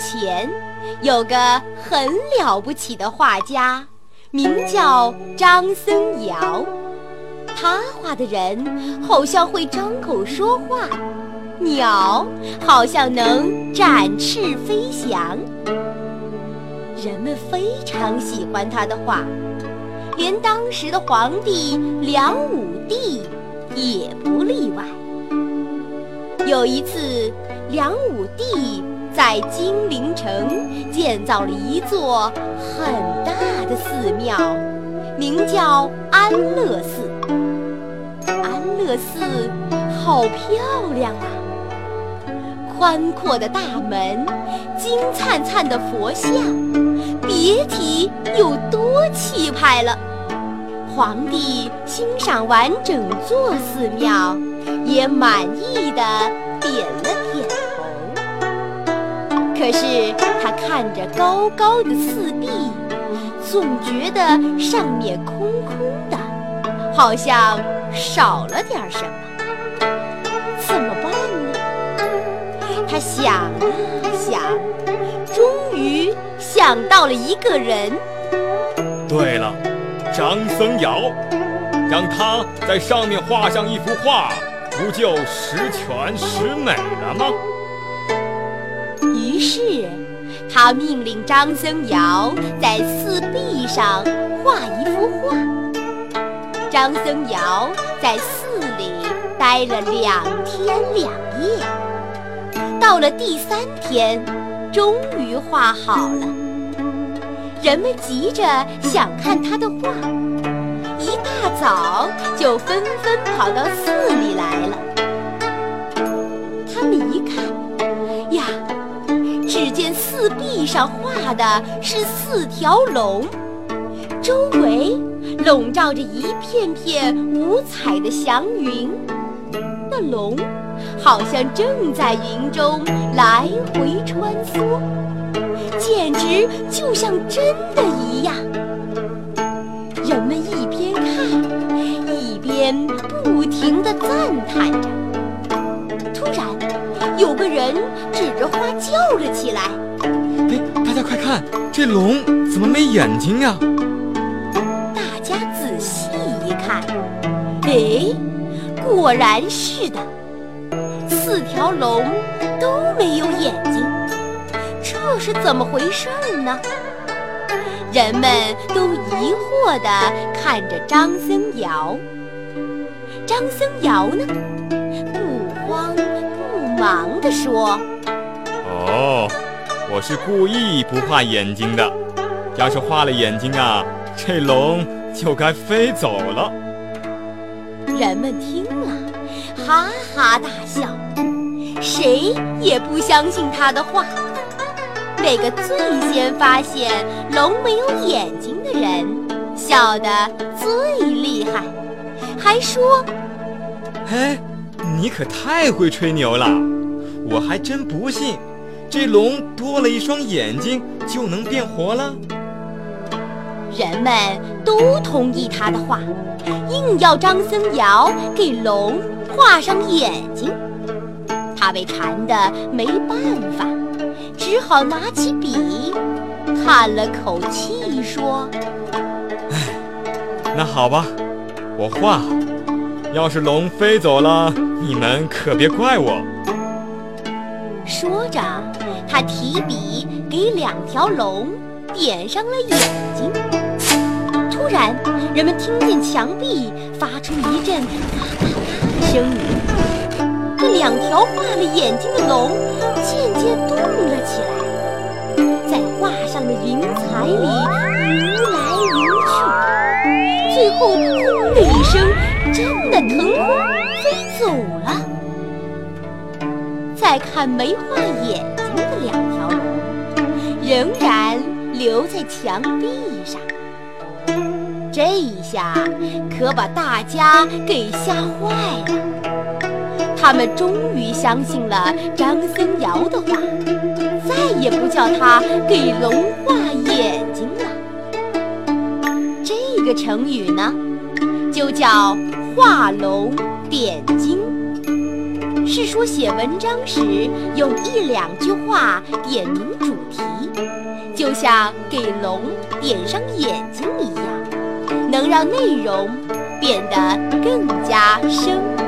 前有个很了不起的画家，名叫张僧繇。他画的人好像会张口说话，鸟好像能展翅飞翔。人们非常喜欢他的画，连当时的皇帝梁武帝也不例外。有一次，梁武帝。在金陵城建造了一座很大的寺庙，名叫安乐寺。安乐寺好漂亮啊！宽阔的大门，金灿灿的佛像，别提有多气派了。皇帝欣赏完整座寺庙，也满意的点了。可是他看着高高的四壁，总觉得上面空空的，好像少了点什么。怎么办呢？他想啊想，终于想到了一个人。对了，张僧繇，让他在上面画上一幅画，不就十全十美了吗？是，他命令张僧繇在寺壁上画一幅画。张僧繇在寺里待了两天两夜，到了第三天，终于画好了。人们急着想看他的画，一大早就纷纷跑到寺里来了。只见四壁上画的是四条龙，周围笼罩着一片片五彩的祥云。那龙好像正在云中来回穿梭，简直就像真的一样。人们一边看，一边不停地赞叹着。有个人指着花叫了起来：“哎，大家快看，这龙怎么没眼睛呀？”大家仔细一看，哎，果然是的，四条龙都没有眼睛，这是怎么回事呢？人们都疑惑地看着张僧繇。张僧繇呢？忙地说：“哦，我是故意不画眼睛的。要是画了眼睛啊，这龙就该飞走了。”人们听了，哈哈大笑，谁也不相信他的话。那个最先发现龙没有眼睛的人，笑得最厉害，还说：“嘿。”你可太会吹牛了，我还真不信，这龙多了一双眼睛就能变活了。人们都同意他的话，硬要张僧繇给龙画上眼睛。他被缠得没办法，只好拿起笔，叹了口气说：“唉，那好吧，我画。要是龙飞走了。”你们可别怪我。说着，他提笔给两条龙点上了眼睛。突然，人们听见墙壁发出一阵嘎嘎嘎的声音。那两条画了眼睛的龙渐渐动再，看没画眼睛的两条龙，仍然留在墙壁上。这一下可把大家给吓坏了，他们终于相信了张僧繇的话，再也不叫他给龙画眼睛了。这个成语呢，就叫画龙点睛，是说写文章时用一两句话点明主题，就像给龙点上眼睛一样。能让内容变得更加生动。